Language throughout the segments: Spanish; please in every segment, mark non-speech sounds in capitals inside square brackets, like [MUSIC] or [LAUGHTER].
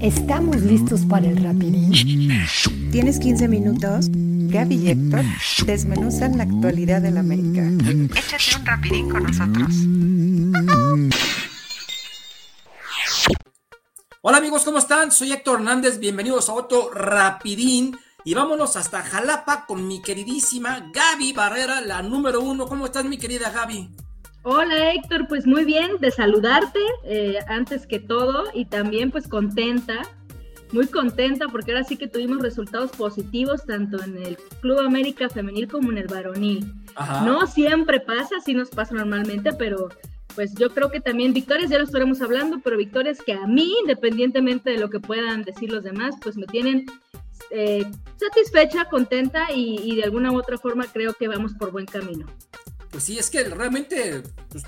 ¿Estamos listos para el rapidín? ¿Tienes 15 minutos? Gaby y Héctor desmenuzan la actualidad del América. Échate un rapidín con nosotros. Hola amigos, ¿cómo están? Soy Héctor Hernández, bienvenidos a otro rapidín. Y vámonos hasta Jalapa con mi queridísima Gaby Barrera, la número uno. ¿Cómo estás, mi querida Gaby? Hola Héctor, pues muy bien de saludarte eh, antes que todo y también pues contenta, muy contenta porque ahora sí que tuvimos resultados positivos tanto en el Club América Femenil como en el varonil. No siempre pasa, sí nos pasa normalmente, pero pues yo creo que también victorias, ya lo estaremos hablando, pero victorias que a mí, independientemente de lo que puedan decir los demás, pues me tienen eh, satisfecha, contenta y, y de alguna u otra forma creo que vamos por buen camino. Pues sí, es que realmente pues,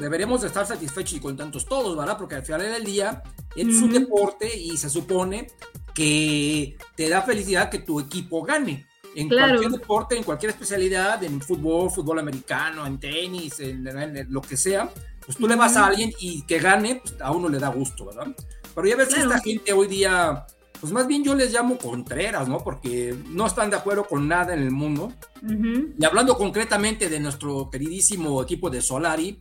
deberíamos estar satisfechos y contentos todos, ¿verdad? Porque al final del día es un deporte y se supone que te da felicidad que tu equipo gane. En cualquier deporte, en cualquier especialidad, en fútbol, fútbol americano, en tenis, en, lo que sea, pues tú le vas a alguien y que gane, pues a uno le da gusto, ¿verdad? Pero ya ves que esta gente hoy día pues más bien yo les llamo contreras, ¿no? Porque no están de acuerdo con nada en el mundo. Y hablando concretamente de nuestro queridísimo equipo de Solari,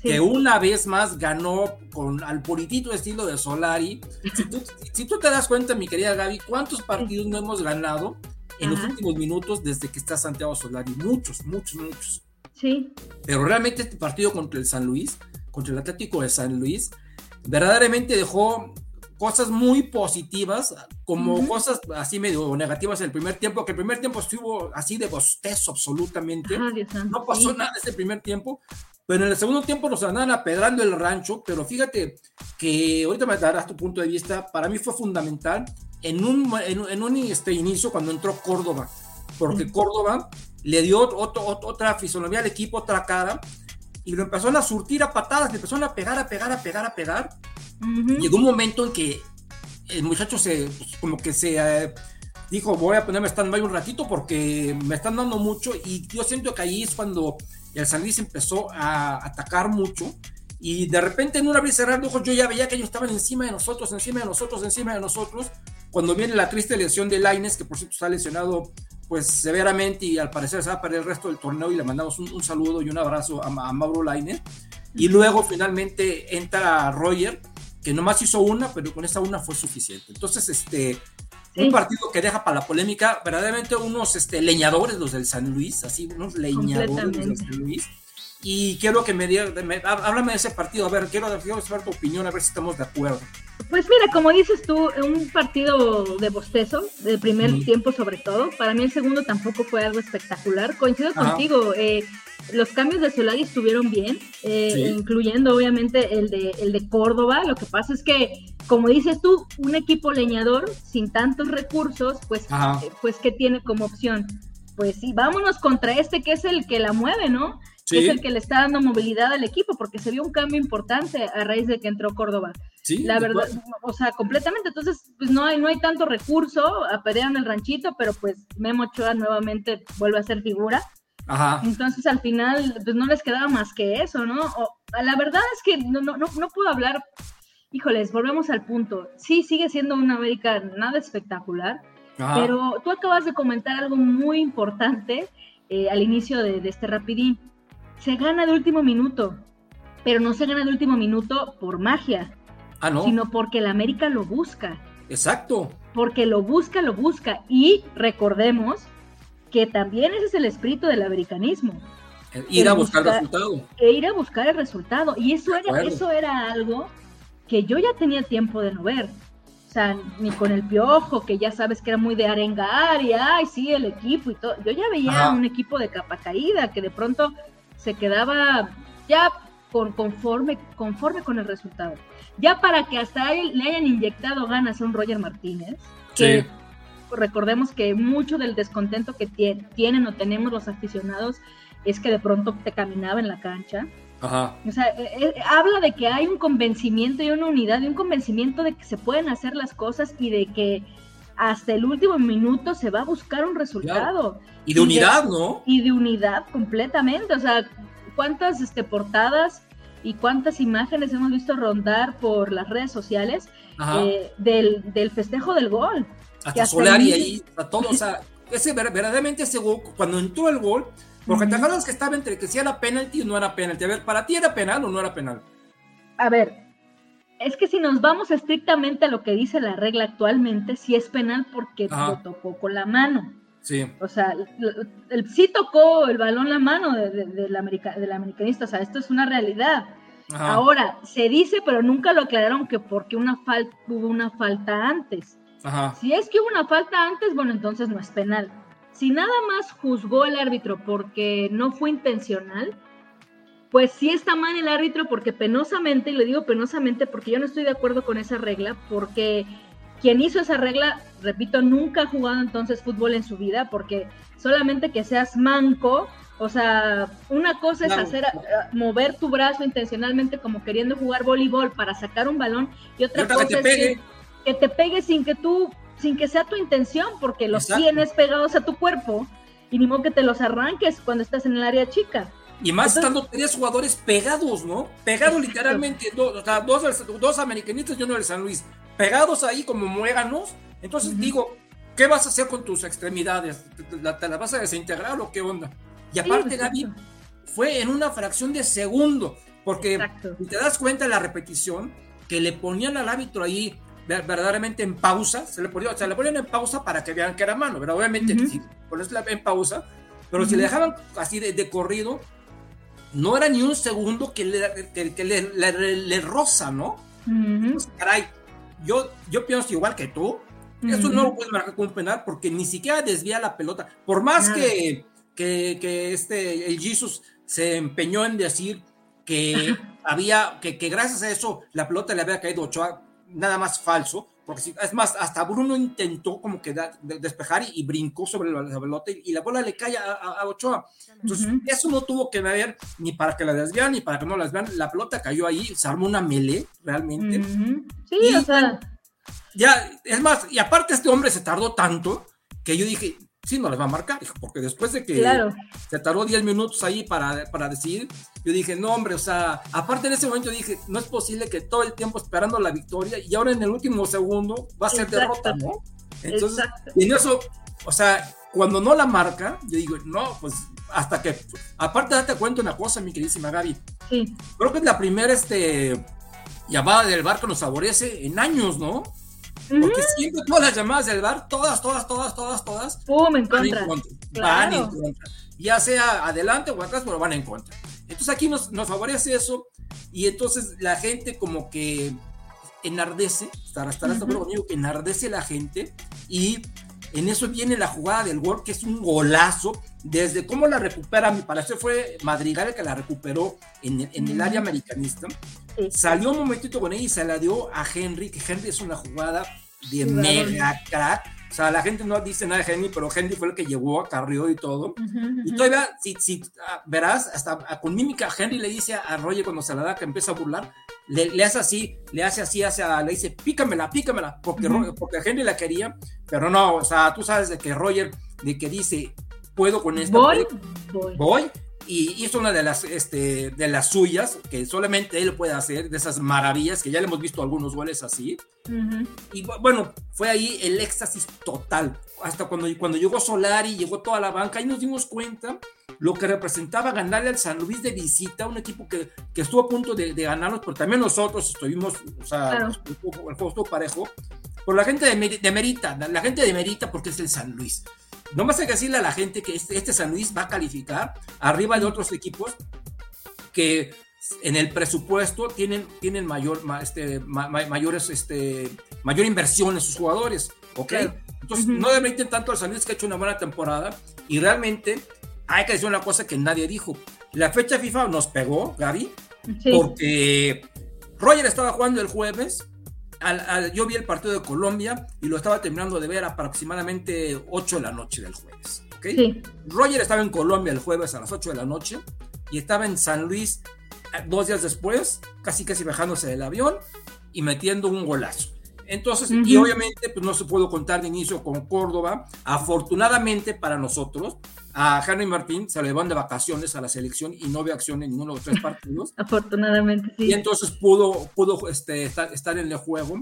que una vez más ganó con al puritito estilo de Solari. Si tú, te das cuenta, mi querida Gaby, ¿cuántos partidos no hemos ganado en los últimos minutos desde que está Santiago Solari? Muchos, muchos, muchos. Sí. Pero realmente este partido contra el San Luis, contra el Atlético de San Luis, verdaderamente dejó cosas muy positivas, como cosas así medio negativas en el primer tiempo, que el primer tiempo estuvo así de bostezo absolutamente. no pasó nada ese primer tiempo, pero en el segundo tiempo nos andaban apedrando el rancho, pero fíjate que ahorita me darás tu punto de vista, para mí fue fundamental en un, en, un este, inicio cuando entró Córdoba, porque Córdoba le dio otra fisonomía al equipo, otra cara, y lo empezaron a surtir a patadas, le empezaron a pegar, a pegar, a pegar, a pegar, Llegó un momento en que el muchacho se, pues, como que se eh, dijo, voy a ponerme stand-by un ratito porque me están dando mucho y yo siento que ahí es cuando el San Luis empezó a atacar mucho y de repente en una vez cerrar de ojos yo ya veía que ellos estaban encima de nosotros, encima de nosotros, encima de nosotros, cuando viene la triste lesión de Laines, que por cierto está lesionado pues severamente y al parecer se va a perder el resto del torneo y le mandamos un, saludo y un abrazo a, a Mauro Laines. Y luego finalmente entra Roger, que nomás hizo una, pero con esa una fue suficiente. Entonces, este, un partido que deja para la polémica, verdaderamente unos este, leñadores, los del San Luis, así, unos leñadores del San Luis. Y quiero que me diga, háblame de ese partido, a ver, quiero, quiero saber tu opinión, a ver si estamos de acuerdo. Pues mira, como dices tú, un partido de bostezo, de primer tiempo sobre todo. Para mí el segundo tampoco fue algo espectacular. Coincido contigo, eh, los cambios de Solari estuvieron bien, eh, incluyendo obviamente el de, el de Córdoba. Lo que pasa es que, como dices tú, un equipo leñador sin tantos recursos, pues, eh, pues ¿qué tiene como opción? Pues sí, vámonos contra este que es el que la mueve, ¿no? Que es el que le está dando movilidad al equipo, porque se vio un cambio importante a raíz de que entró Córdoba. Sí, la verdad, o sea, completamente. Entonces, pues no hay, no hay tanto recurso, en el ranchito, pero pues Memo Ochoa nuevamente vuelve a ser figura. Ajá. Entonces al final pues no les quedaba más que eso, ¿no? la verdad es que no, no, no, puedo hablar, híjoles, volvemos al punto. Sí, sigue siendo una América nada espectacular, pero tú acabas de comentar algo muy importante eh, al inicio de, este rapidín. Se gana de último minuto, pero no se gana de último minuto por magia, ah, ¿no? sino porque la América lo busca. Exacto. Porque lo busca, lo busca. Y recordemos que también ese es el espíritu del americanismo. Ir a buscar el resultado. E ir a buscar el resultado. Y eso era, eso era algo que yo ya tenía tiempo de no ver. O sea, ni con el piojo, que ya sabes que era muy de arengar y ay, sí, el equipo y todo. Yo ya veía un equipo de capa caída que de pronto se quedaba ya con, conforme, conforme con el resultado. Ya para que hasta él le hayan inyectado ganas a un Roger Martínez, que recordemos que mucho del descontento que tienen o tenemos los aficionados es que de pronto te caminaba en la cancha. Ajá. O sea, eh, eh, habla de que hay un convencimiento y una unidad y un convencimiento de que se pueden hacer las cosas y de que hasta el último minuto se va a buscar un resultado. Y de unidad, ¿no? Y de unidad completamente. O sea, ¿cuántas este, portadas y cuántas imágenes hemos visto rondar por las redes sociales eh, del, del, festejo del gol. Hasta Solari ahí, a todos, o sea, ese, verdaderamente ese gol, cuando entró el gol, porque te acuerdas que estaba entre que si era penalti o no era penalti. A ver, ¿para ti era penal o no era penal? A ver, es que si nos vamos estrictamente a lo que dice la regla actualmente, sí es penal porque lo tocó con la mano. Sí. O sea, el, sí tocó el balón la mano del, americanista, o sea, esto es una realidad. Ahora, se dice, pero nunca lo aclararon que porque una falta, hubo una falta antes. Si es que hubo una falta antes, bueno, entonces no es penal. Si nada más juzgó el árbitro porque no fue intencional, pues sí está mal el árbitro porque penosamente, y le digo penosamente porque yo no estoy de acuerdo con esa regla, porque quien hizo esa regla, repito, nunca ha jugado entonces fútbol en su vida, porque solamente que seas manco, o sea, una cosa es hacer eh, mover tu brazo intencionalmente como queriendo jugar voleibol para sacar un balón y otra, cosa es que, te pegue sin que tú, sin que sea tu intención, porque los tienes pegados a tu cuerpo y ni modo que te los arranques cuando estás en el área chica. Y más estando tres jugadores pegados, ¿no? Pegados literalmente, dos, o sea, dos, americanistas y uno del San Luis, pegados ahí como muéganos. Entonces digo, ¿qué vas a hacer con tus extremidades? ¿Te, la, vas a desintegrar o qué onda? Y aparte, Gaby, fue en una fracción de segundo, porque si te das cuenta de la repetición, que le ponían al árbitro ahí verdaderamente en pausa, se le, ponía, se le ponían en pausa para que vean que era mano, pero obviamente uh -huh. en pausa, pero si le dejaban así de corrido, no era ni un segundo que le, que, le, roza, ¿no? caray, yo, yo pienso igual que tú. Eso no lo puedes marcar como penal porque ni siquiera desvía la pelota. Por más que, que, este, el Jesus se empeñó en decir que había, que, que, gracias a eso la pelota le había caído a Ochoa, nada más falso. Porque si, es más, hasta Bruno intentó como que despejar y, brincó sobre la, pelota y, la bola le cae a, Ochoa. Entonces, eso no tuvo que ver ni para que la desvían ni para que no la desvían. La pelota cayó ahí, se armó una melee realmente. Sí, o sea. Ya, es más, y aparte este hombre se tardó tanto que yo dije, sí, no les va a marcar, porque después de que se tardó 10 minutos ahí para, para decidir, yo dije, no, hombre, o sea, aparte en ese momento dije, no es posible que todo el tiempo esperando la victoria y ahora en el último segundo va a ser derrota, ¿no? Entonces, y en eso, o sea, cuando no la marca, yo digo, no, pues hasta que, aparte date cuenta una cosa, mi queridísima Gaby, sí. creo que es la primera este, llamada del barco nos favorece en años, ¿no? Porque siempre todas las llamadas del bar, todas, todas, todas, todas, todas, ¡Pum! En contra. Van en contra. Ya sea adelante o atrás, pero van en contra. Entonces aquí nos, nos favorece eso y entonces la gente como que enardece, estará, estará conmigo, que enardece la gente y en eso viene la jugada del gol, que es un golazo. Desde cómo la recupera, mi parecer fue Madrigal el que la recuperó en, en el área americanista. Salió un momentito con ella y se la dio a Henry, que Henry es una jugada de mega crack. O sea, la gente no dice nada de Henry, pero Henry fue el que llevó, a Carrió y todo. Y todavía, si, si ah, verás, hasta con mímica, Henry le dice a Roger cuando se la da que empieza a burlar, le, hace así, le hace así, hace, le dice, pícamela, pícamela, porque, porque Henry la quería, pero no, o sea, tú sabes de que Roger, de que dice, puedo con esto, voy, voy, voy y hizo una de las, este, de las suyas, que solamente él puede hacer, de esas maravillas, que ya le hemos visto algunos goles así. Y bueno, fue ahí el éxtasis total. Hasta cuando, cuando llegó Solari, llegó toda la banca, y nos dimos cuenta lo que representaba ganarle al San Luis de visita, un equipo que, que estuvo a punto de, de, ganarnos, pero también nosotros estuvimos, o sea, el, juego estuvo parejo. Pero la gente de, de Merita, la gente de Merita porque es el San Luis no más hay que decirle a la gente que este, este, San Luis va a calificar arriba de otros equipos que en el presupuesto tienen, tienen mayor, este, mayores, este, mayor inversión en sus jugadores, ¿ok? Entonces, no demeriten tanto al San Luis que ha hecho una buena temporada y realmente hay que decir una cosa que nadie dijo. La fecha FIFA nos pegó, Gaby, porque Roger estaba jugando el jueves, yo vi el partido de Colombia y lo estaba terminando de ver aproximadamente 8 de la noche del jueves. Roger estaba en Colombia el jueves a las 8 de la noche y estaba en San Luis eh, dos días después, casi casi bajándose del avión y metiendo un golazo. Entonces, y obviamente, pues no se pudo contar de inicio con Córdoba. Afortunadamente para nosotros, a Henry Martín se le van de vacaciones a la selección y no ve acción en ninguno de los tres partidos. [LAUGHS] Afortunadamente, sí. Y entonces pudo, pudo este, estar, en el juego.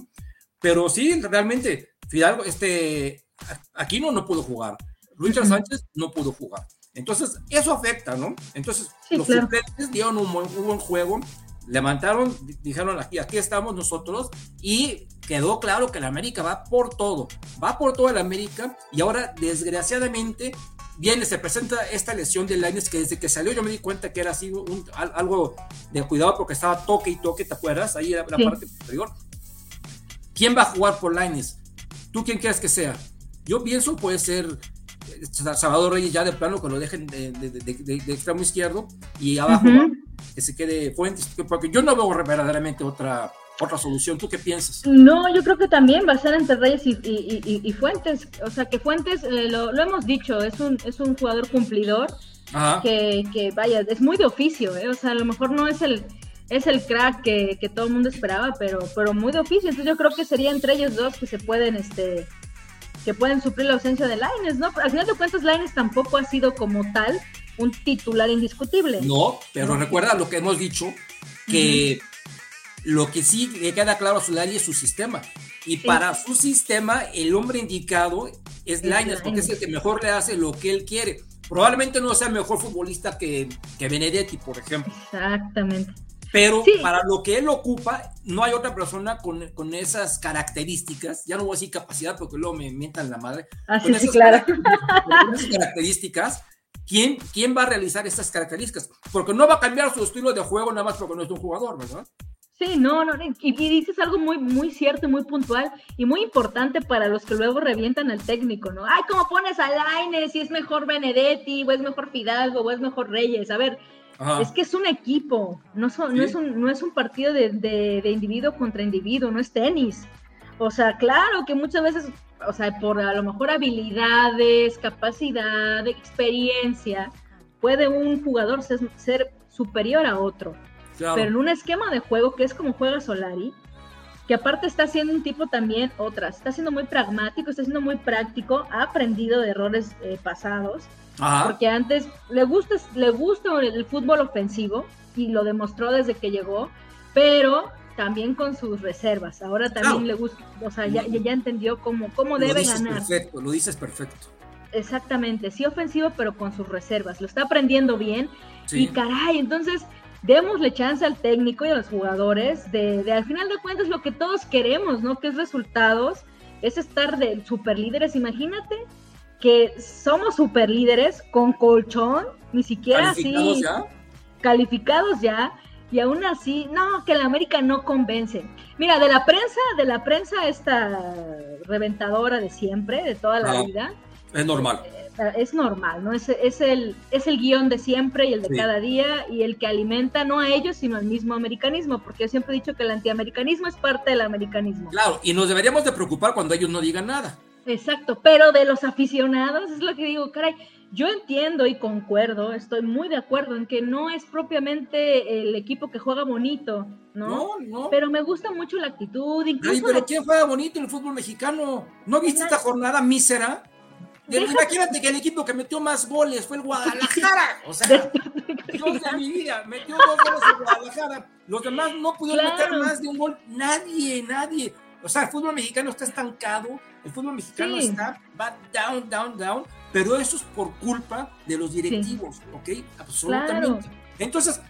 Pero sí, realmente, Fidalgo, este, Aquino no pudo jugar. Richard Sánchez no pudo jugar. Entonces, eso afecta, ¿no? Entonces, los suplentes dieron un buen, juego, levantaron, dijeron aquí, aquí estamos nosotros y quedó claro que el América va por todo, va por todo el América y ahora desgraciadamente viene, se presenta esta lesión de Laines que desde que salió yo me di cuenta que era así un, algo de cuidado porque estaba toque y toque, ¿te acuerdas? Ahí era la parte superior. ¿Quién va a jugar por Laines? ¿Tú quién quieres que sea? Yo pienso puede ser Salvador Reyes ya de plano que lo dejen de, de, extremo izquierdo y abajo que se quede Fuentes, porque yo no veo verdaderamente otra otra solución. ¿Tú qué piensas? No, yo creo que también va a ser entre Reyes y, Fuentes. O sea, que Fuentes, eh, lo, hemos dicho, es un, es un jugador cumplidor. Que, que, vaya, es muy de oficio, ¿eh? O sea, a lo mejor no es el, es el crack que, que, todo el mundo esperaba, pero, pero muy de oficio. Entonces yo creo que sería entre ellos dos que se pueden, este, que pueden suplir la ausencia de Laines, ¿no? Al final de cuentas, Laines tampoco ha sido como tal un titular indiscutible. No, pero recuerda lo que hemos dicho, que lo que sí le queda claro a Solari es su sistema. Y para su sistema, el hombre indicado es Laines, porque es el que mejor le hace lo que él quiere. Probablemente no sea mejor futbolista que, que Benedetti, por ejemplo. Exactamente. Pero para lo que él ocupa, no hay otra persona con, con, esas características, ya no voy a decir capacidad porque luego me mientan la madre. Así ah, sí, claro. Con esas características, ¿quién, ¿quién va a realizar esas características? Porque no va a cambiar su estilo de juego nada más porque no es un jugador, ¿verdad? Sí, no, no, y, dices algo muy, muy cierto y muy puntual y muy importante para los que luego revientan al técnico, ¿no? Ay, ¿cómo pones a Laines si es mejor Benedetti, o es mejor Fidalgo, o es mejor Reyes? A ver, es que es un equipo, no, no, es, un, no es un partido de, de, individuo contra individuo, no es tenis. O sea, claro que muchas veces, o sea, por a lo mejor habilidades, capacidad, experiencia, puede un jugador ser, ser superior a otro. Pero en un esquema de juego que es como juega Solari, que aparte está siendo un tipo también otras, está siendo muy pragmático, está siendo muy práctico, ha aprendido de errores eh, pasados porque antes le gusta, le gusta el fútbol ofensivo y lo demostró desde que llegó, pero también con sus reservas. Ahora también le gusta, o sea, ya, ya entendió cómo, cómo debe ganar. Perfecto, lo dices perfecto. Exactamente, sí ofensivo, pero con sus reservas. Lo está aprendiendo bien. Y caray, entonces démosle chance al técnico y a los jugadores de, de, al final de cuentas lo que todos queremos, ¿no? Que es resultados, es estar de super líderes. Imagínate que somos super líderes con colchón, ni siquiera así calificados ya, y aún así, no, que la América no convence. Mira, de la prensa, de la prensa esta reventadora de siempre, de toda la vida. Es normal. Eh, es normal, ¿no? Es, es, el, es el guion de siempre y el de cada día y el que alimenta no a ellos, sino al mismo americanismo, porque yo siempre he dicho que el antiamericanismo es parte del americanismo. Claro, y nos deberíamos de preocupar cuando ellos no digan nada. Exacto, pero de los aficionados es lo que digo, caray, yo entiendo y concuerdo, estoy muy de acuerdo en que no es propiamente el equipo que juega bonito, ¿no? No, no. Pero me gusta mucho la actitud, incluso... Ay, pero ¿quién juega bonito en el fútbol mexicano? ¿No viste esta jornada mísera? Imagínate que el equipo que metió más goles fue el Guadalajara. [LAUGHS] O sea, Dios de mi vida, metió dos goles el Guadalajara. Los demás no pudieron meter más de un gol. Nadie, nadie. O sea, el fútbol mexicano está estancado, el fútbol mexicano está, va down, down, down, pero eso es por culpa de los directivos, ¿ok? Absolutamente. Entonces,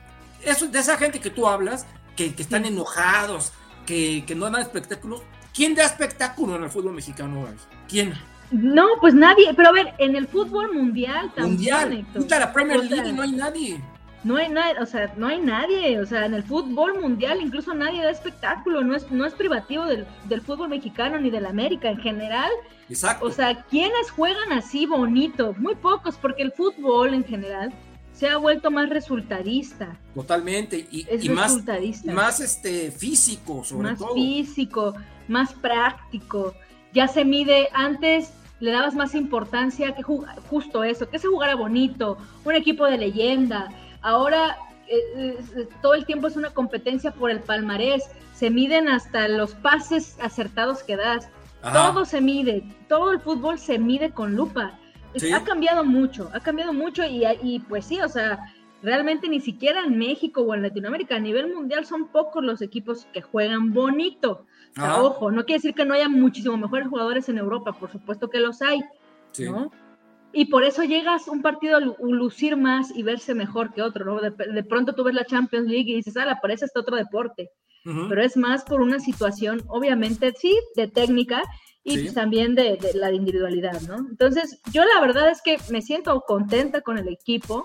eso, de esa gente que tú hablas, que, que están enojados, que, que, no dan espectáculos, ¿quién da espectáculo en el fútbol mexicano? ¿Quién? No, pues nadie, pero a ver, en el fútbol mundial también. Mundial, la Premier League no hay nadie no hay nadie, o sea, no hay nadie, o sea, en el fútbol mundial incluso nadie da espectáculo, no es, no es privativo del, fútbol mexicano ni del América en general. Exacto. O sea, ¿quiénes juegan así bonito? Muy pocos, porque el fútbol en general se ha vuelto más resultadista. Totalmente, y, más, más este, físico, sobre más todo. Más físico, más práctico. Ya se mide, antes le dabas más importancia que justo eso, que se jugara bonito, un equipo de leyenda, Ahora eh, todo el tiempo es una competencia por el palmarés, se miden hasta los pases acertados que das, todo se mide, todo el fútbol se mide con lupa. Ha cambiado mucho, ha cambiado mucho y, y pues sí, o sea, realmente ni siquiera en México o en Latinoamérica, a nivel mundial son pocos los equipos que juegan bonito. ojo, no quiere decir que no haya muchísimo mejores jugadores en Europa, por supuesto que los hay, ¿no? Y por eso llegas un partido a lucir más y verse mejor que otro, ¿no? De, pronto tú ves la Champions League y dices, ah, parece este otro deporte. Pero es más por una situación, obviamente, sí, de técnica y pues también de, la individualidad, ¿no? Entonces, yo la verdad es que me siento contenta con el equipo,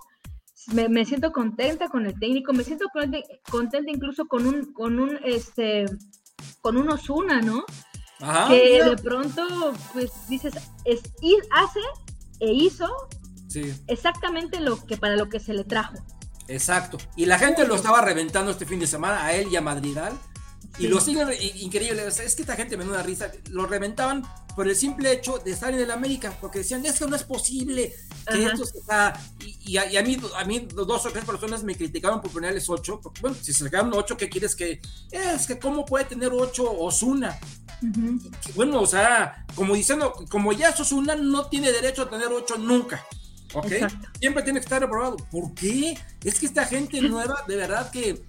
me, siento contenta con el técnico, me siento contenta incluso con un, con un, este, con un Osuna, ¿no? que de pronto, pues dices, es, hace e hizo exactamente lo que para lo que se le trajo. Exacto. Y la gente lo estaba reventando este fin de semana a él y a Madrigal. Y lo siguen increíble. es que esta gente me da una risa. Lo reventaban por el simple hecho de estar en el América. Porque decían, es que no es posible que esto está. Y, a, mí, a mí, dos o tres personas me criticaban por ponerles ocho. Porque, bueno, si se sacaron ocho, ¿qué quieres que.? Es que, ¿cómo puede tener ocho Osuna? Bueno, o sea, como diciendo, como ya Osuna no tiene derecho a tener ocho nunca. ¿Ok? Siempre tiene que estar aprobado. ¿Por qué? Es que esta gente nueva, de verdad que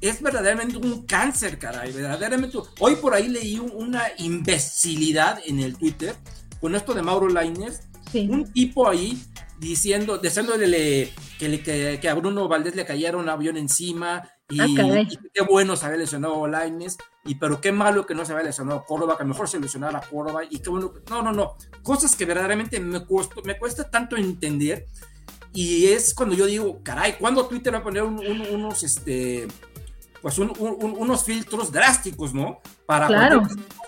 es verdaderamente un cáncer, caray. Verdaderamente. Hoy por ahí leí una imbecilidad en el Twitter con esto de Mauro Lainez. Un tipo ahí diciendo, deseándole que, que, que, a Bruno Valdés le cayera un avión encima y, ah, qué bueno se había lesionado y pero qué malo que no se había lesionado Córdoba, que mejor se lesionara Córdoba y qué bueno. No, no, no. Cosas que verdaderamente me, cuesta, me cuesta tanto entender y es cuando yo digo, caray, ¿cuándo Twitter va a poner unos, este, pues unos filtros drásticos, ¿no? Para claro.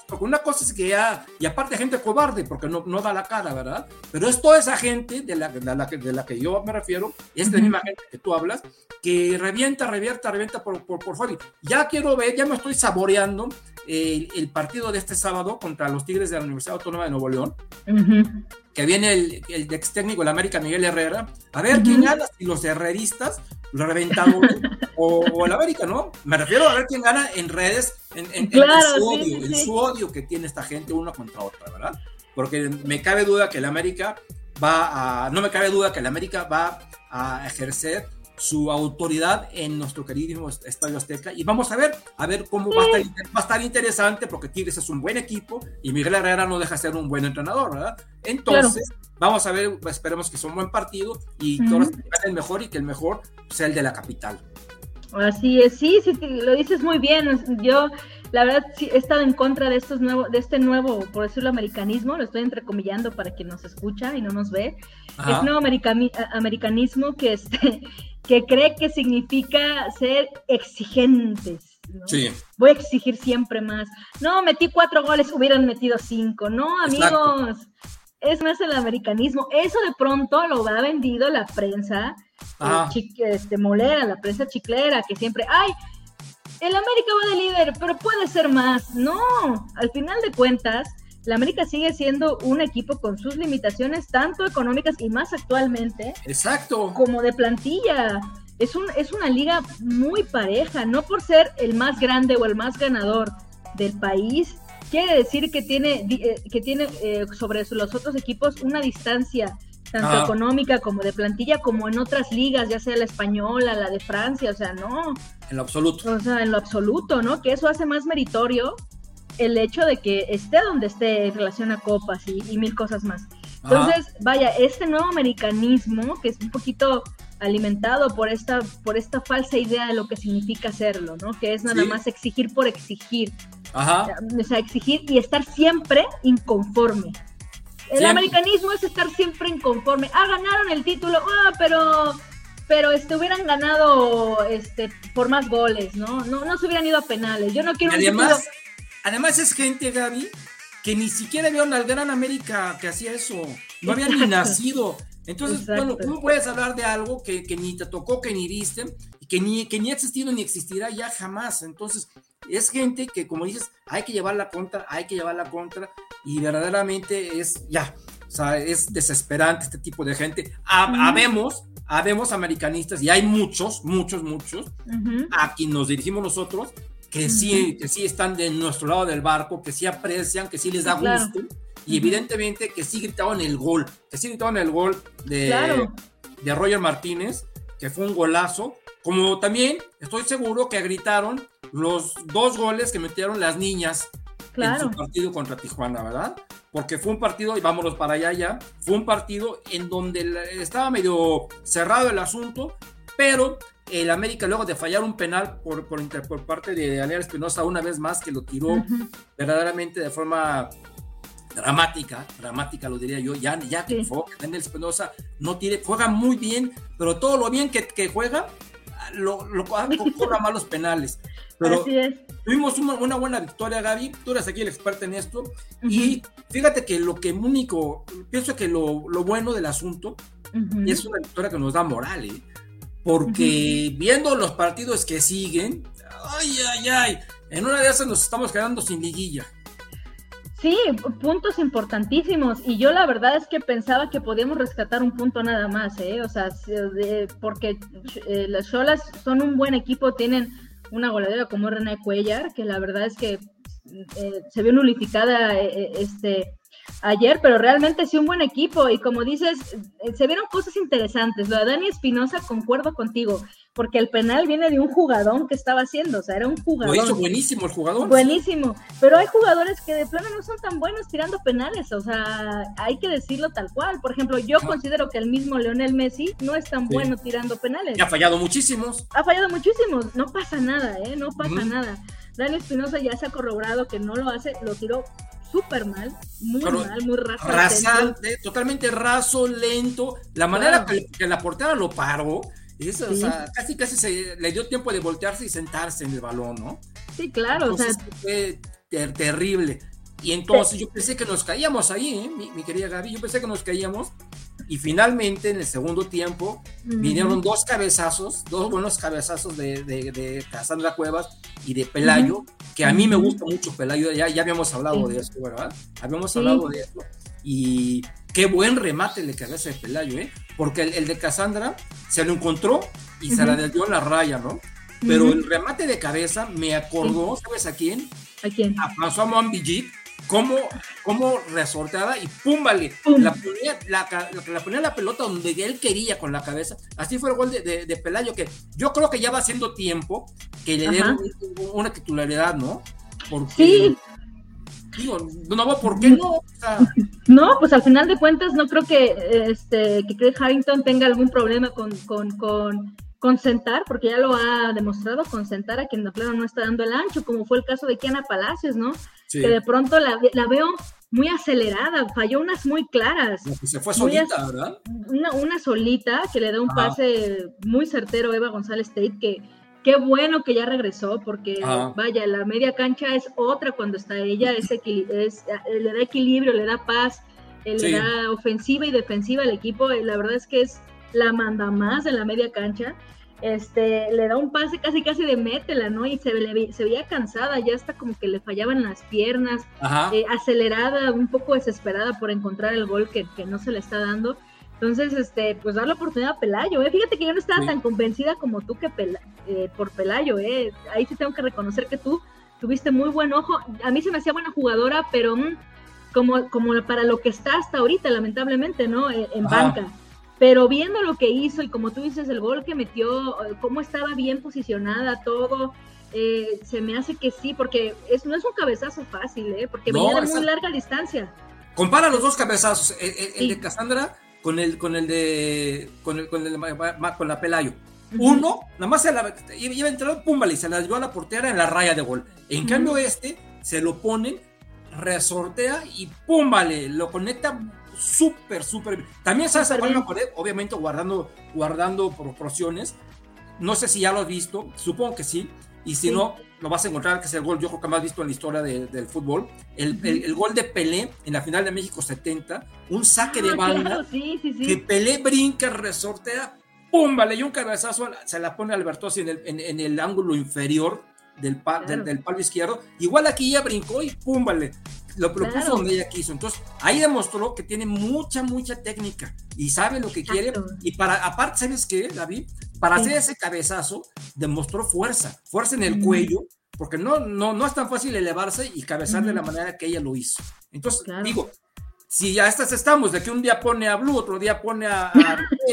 Porque una cosa es que ya, y aparte gente cobarde, porque no, no da la cara, ¿verdad? Pero es toda esa gente de la, de la, que, de la que yo me refiero, es la misma gente que tú hablas, que revienta, revienta, revienta por, por, por. Ya quiero ver, ya me estoy saboreando el, partido de este sábado contra los Tigres de la Universidad Autónoma de Nuevo León. Que viene el, el ex técnico de la América, Miguel Herrera. A ver quién gana, si los herreristas, los reventadores o, el América, ¿no? Me refiero a ver quién gana en redes, en, en, su odio, en su odio que tiene esta gente una contra otra, ¿verdad? Porque me cabe duda que el América va a, no me cabe duda que el América va a ejercer su autoridad en nuestro queridísimo Estadio Azteca. Y vamos a ver, a ver cómo va a, estar, va a estar interesante, porque Tigres es un buen equipo y Miguel Herrera no deja de ser un buen entrenador, ¿verdad? Entonces, vamos a ver, esperemos que sea un buen partido y uh -huh. el mejor y que el mejor sea el de la capital. Así es, sí, sí, lo dices muy bien. Yo, la verdad, sí, he estado en contra de estos nuevos, de este nuevo, por decirlo, americanismo, lo estoy entrecomillando para quien nos escucha y no nos ve. Ajá. Es nuevo americanismo que este, que cree que significa ser exigentes. ¿no? Sí. Voy a exigir siempre más. No, metí cuatro goles, hubieran metido cinco. No, amigos. Exacto. Es más el americanismo. Eso de pronto lo ha vendido la prensa eh, este, molera, la prensa chiclera, que siempre, ay, el América va de líder, pero puede ser más. No, al final de cuentas, la América sigue siendo un equipo con sus limitaciones, tanto económicas y más actualmente. Exacto. Como de plantilla. Es, un, es una liga muy pareja, no por ser el más grande o el más ganador del país, quiere decir que tiene, eh, que tiene eh, sobre los otros equipos una distancia tanto ah. económica como de plantilla, como en otras ligas, ya sea la española, la de Francia, o sea, no. En lo absoluto. O sea, en lo absoluto, ¿no? Que eso hace más meritorio el hecho de que esté donde esté en relación a copas y, y mil cosas más. Entonces, Ajá. vaya, este nuevo americanismo, que es un poquito alimentado por esta, por esta falsa idea de lo que significa hacerlo, ¿no? Que es nada sí. más exigir por exigir. Ajá. O sea, exigir y estar siempre inconforme. El siempre. americanismo es estar siempre inconforme. Ah, ganaron el título, ah, pero pero este hubieran ganado este por más goles, ¿no? No, no se hubieran ido a penales. Yo no quiero además, además es gente, Gaby, que ni siquiera vieron al Gran América que hacía eso. No había ni nacido. Entonces, Exacto. bueno, ¿cómo puedes hablar de algo que, que, ni te tocó, que ni viste, y que ni, que ni ha existido ni existirá ya jamás? Entonces, es gente que, como dices, hay que llevar la contra, hay que llevar la contra, y verdaderamente es, ya, o sea, es desesperante este tipo de gente. Habemos, habemos americanistas, y hay muchos, muchos, muchos, a quien nos dirigimos nosotros, que sí, que sí están de nuestro lado del barco, que sí aprecian, que sí les da gusto, y evidentemente que sí gritaban el gol, que sí gritaban el gol de, de Roger Martínez, que fue un golazo, como también estoy seguro que gritaron los dos goles que metieron las niñas en su partido contra Tijuana, ¿verdad? Porque fue un partido, y vámonos para allá ya, fue un partido en donde estaba medio cerrado el asunto, pero el América luego de fallar un penal por, por, por parte de Alea Espinosa una vez más que lo tiró verdaderamente de forma dramática, dramática lo diría yo, ya, ya que Daniel Espinosa no tiene, juega muy bien, pero todo lo bien que, que juega, lo, lo [LAUGHS] cobra malos penales. Pero tuvimos una, buena victoria, Gaby, tú eres aquí el experto en esto, y fíjate que lo que único, pienso que lo, bueno del asunto es una victoria que nos da moral, ¿eh? porque viendo los partidos que siguen, ay, ay, ay, en una de esas nos estamos quedando sin liguilla. Sí, puntos importantísimos. Y yo la verdad es que pensaba que podíamos rescatar un punto nada más, ¿eh? O sea, porque eh, las Cholas son un buen equipo, tienen una goleadora como René Cuellar, que la verdad es que eh, se vio nulificada eh, este, ayer, pero realmente sí un buen equipo. Y como dices, se vieron cosas interesantes. Lo de Dani Espinosa, concuerdo contigo porque el penal viene de un jugador que estaba haciendo, o sea, era un jugador. Lo hizo buenísimo el jugador. Buenísimo, pero hay jugadores que de plano no son tan buenos tirando penales, o sea, hay que decirlo tal cual. Por ejemplo, yo considero que el mismo Leonel Messi no es tan bueno tirando penales. Y ha fallado muchísimos. Ha fallado muchísimos, no pasa nada, ¿eh? No pasa nada. Dani Espinosa ya se ha corroborado que no lo hace, lo tiró súper mal, muy mal, muy raso. Rasante, totalmente raso, lento. La manera que, que, la portera lo paró, eso, o sea, casi casi se le dio tiempo de voltearse y sentarse en el balón, ¿no? Sí, claro. o sea, fue terrible. Y entonces yo pensé que nos caíamos ahí, ¿eh? mi, querida Gaby, yo pensé que nos caíamos. Y finalmente, en el segundo tiempo, vinieron dos cabezazos, dos buenos cabezazos de, de, de Cassandra Cuevas y de Pelayo, que a mí me gusta mucho Pelayo, ya, ya habíamos hablado de eso, ¿verdad? Habíamos hablado de eso. Y qué buen remate le quedó ese Pelayo, ¿eh? Porque el, de Cassandra se lo encontró y se la dio en la raya, ¿no? Pero el remate de cabeza me acordó, ¿sabes a quién? ¿A quién? A François como, como resorteada y púmbale, la, ponía, la, la, ponía la pelota donde él quería con la cabeza. Así fue el gol de, de, Pelayo, que yo creo que ya va siendo tiempo que le den una titularidad, ¿no? Porque, sí, no, ¿por qué no? no, pues al final de cuentas no creo que este que Craig Harrington tenga algún problema con, con, con, sentar, porque ya lo ha demostrado, con sentar a quien de plano no está dando el ancho, como fue el caso de Kiana Palacios, ¿no? Que de pronto la, veo muy acelerada, falló unas muy claras. Pues se fue solita, ¿verdad? Una, una solita que le da un pase muy certero a Eva González Tate, que qué bueno que ya regresó, porque vaya, la media cancha es otra cuando está ella, es, es eh, le da equilibrio, le da paz, eh, le da ofensiva y defensiva al equipo, la verdad es que es la manda más en la media cancha. Este, le da un pase casi casi de métela, ¿no? Y se, se veía cansada, ya hasta como que le fallaban las piernas, eh, acelerada, un poco desesperada por encontrar el gol que, que no se le está dando. Entonces, este, pues dar la oportunidad a Pelayo, ¿eh? Fíjate que yo no estaba tan convencida como tú que eh, por Pelayo, ¿eh? Ahí sí tengo que reconocer que tú tuviste muy buen ojo. A mí se me hacía buena jugadora, pero mm, como, como para lo que está hasta ahorita, lamentablemente, ¿no? Eh, en banca. Pero viendo lo que hizo y como tú dices, el gol que metió, eh, cómo estaba bien posicionada, todo, se me hace que sí, porque es, no es un cabezazo fácil, ¿eh? Porque venía de muy larga distancia. Compara los dos cabezazos, el, de Cassandra con el, con el de. con el, con, el, con la Pelayo. Uno, nada más se la, iba a entrar, pum, y se la dio a la portera en la raya de gol. En cambio, este se lo ponen, resortea y pum, vale, lo conecta súper, súper bien. También sabes cuál obviamente guardando, guardando proporciones. No sé si ya lo has visto, supongo que sí. Y si no, lo vas a encontrar, que es el gol, yo creo que más visto en la historia del fútbol. El, el, gol de Pelé en la final de México 70, un saque de ah, banda que Pelé brinca, resortea, ¡pum! Vale, y un cabezazo se la pone Alberto así en el, en, el ángulo inferior del, del, palo izquierdo. Igual aquí ya brincó y ¡pum! Vale. lo, puso donde ella quiso. Entonces, ahí demostró que tiene mucha, mucha técnica y sabe lo que quiere. Y para, aparte, ¿sabes qué, David? Para hacer ese cabezazo, demostró fuerza, fuerza en el cuello, porque no, no, no es tan fácil elevarse y cabezar de la manera que ella lo hizo. Entonces, digo, si ya estas estamos, de que un día pone a Blue, otro día pone a,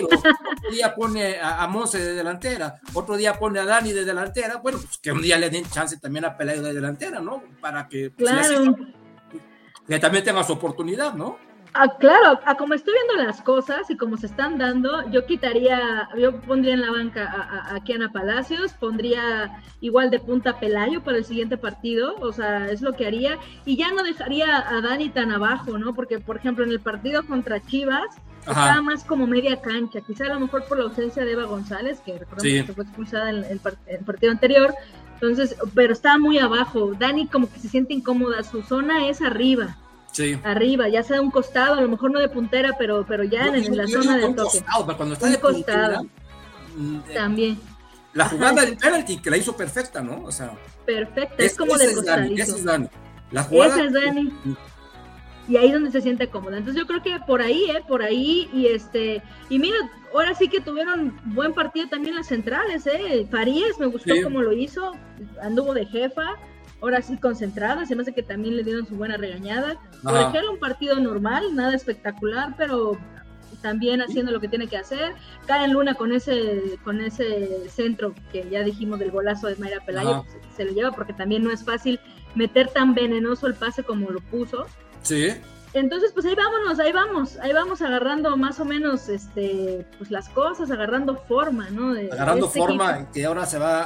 otro día pone a, a, Monse de delantera, otro día pone a Dani de delantera, bueno, pues que un día le den chance también a Pelayo de delantera, ¿no? Para que, claro. que también tenga su oportunidad, ¿no? Ah, claro, a como estoy viendo las cosas y como se están dando, yo quitaría, yo pondría en la banca a, a, Kiana Palacios, pondría igual de punta a Pelayo para el siguiente partido, o sea, es lo que haría, y ya no dejaría a Dani tan abajo, ¿no? Porque, por ejemplo, en el partido contra Chivas, estaba más como media cancha, quizá a lo mejor por la ausencia de Eva González, que recordemos que fue expulsada en el, el partido anterior, entonces, pero estaba muy abajo, Dani como que se siente incómoda, su zona es arriba, arriba, ya sea un costado, a lo mejor no de puntera, pero, pero ya en, la zona del toque. Costado, pero cuando está de costado. Mm, eh, También. La jugada del penalty que la hizo perfecta, ¿no? O sea, perfecta, es, como de costadito. Esa es Dani. La jugada, esa es Dani. Y ahí es donde se siente cómoda. Entonces yo creo que por ahí, ¿eh? Por ahí, y este, y mira, ahora sí que tuvieron buen partido también las centrales, ¿eh? Farías me gustó cómo lo hizo, anduvo de jefa, ahora sí concentrada, se me hace que también le dieron su buena regañada. Por ejemplo, un partido normal, nada espectacular, pero también haciendo lo que tiene que hacer. Karen Luna con ese, con ese centro que ya dijimos del golazo de Mayra Pelayo, pues, se, lo lleva porque también no es fácil meter tan venenoso el pase como lo puso. Sí. Entonces, pues ahí vámonos, ahí vamos, ahí vamos agarrando más o menos este, pues las cosas, agarrando forma, ¿no? agarrando este forma que ahora se va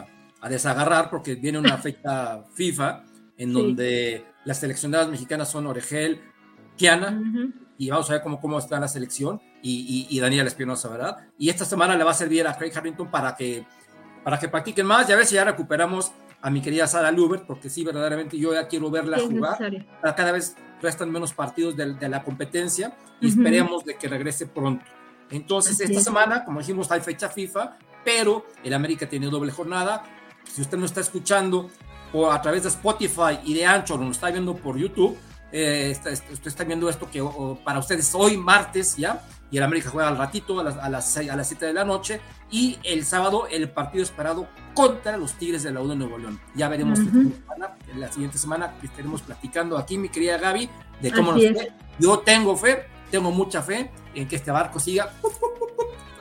a a desagarrar porque viene una fecha [LAUGHS] FIFA en donde las seleccionadas mexicanas son Oregel, Kiana, y vamos a ver cómo, cómo está la selección, y, y, Daniel Espinosa, ¿verdad? Y esta semana le va a servir a Craig Harrington para que, para que practiquen más, y a ver si ya recuperamos a mi querida Sara Lubert, porque sí, verdaderamente yo ya quiero verla jugar. Cada vez restan menos partidos de, de la competencia y esperemos de que regrese pronto. Entonces, esta semana, como dijimos, hay fecha FIFA, pero el América tiene doble jornada si usted no está escuchando o a través de Spotify y de Anchor, o nos está viendo por YouTube, eh, usted está viendo esto que para ustedes hoy martes ya, y el América juega al ratito a las, a las, a las 7 de la noche, y el sábado el partido esperado contra los Tigres de la U de Nuevo León. Ya veremos en la siguiente semana que estaremos platicando aquí, mi querida Gaby, de cómo nos fue. Yo tengo fe, tengo mucha fe en que este barco siga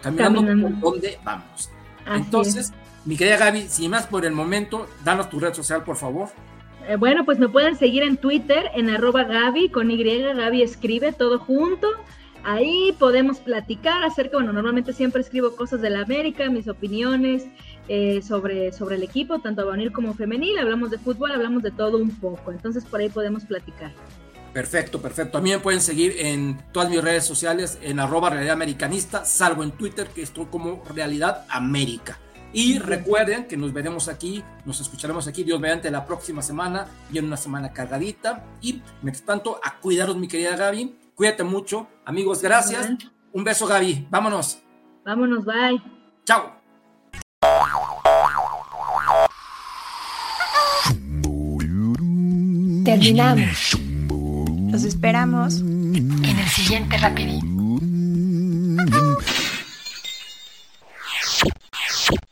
caminando, por donde vamos. Entonces, mi querida Gaby, sin más por el momento, danos tu red social, por favor. Eh, bueno, pues me pueden seguir en Twitter, en arroba Gaby, con Y, Gaby escribe todo junto. Ahí podemos platicar acerca, bueno, normalmente siempre escribo cosas de la América, mis opiniones eh, sobre, sobre el equipo, tanto varonil como femenil, hablamos de fútbol, hablamos de todo un poco, entonces por ahí podemos platicar. Perfecto, perfecto. También pueden seguir en todas mis redes sociales en arroba realidad americanista, salvo en Twitter que estoy como realidad américa. Y recuerden que nos veremos aquí, nos escucharemos aquí, Dios mediante, la próxima semana, y en una semana cargadita. Y, mientras tanto, a cuidaros, mi querida Gaby. Cuídate mucho. Amigos, gracias. Un beso, Gaby. Vámonos. Vámonos, bye. Chao. Terminamos. Los esperamos en el siguiente rapidito.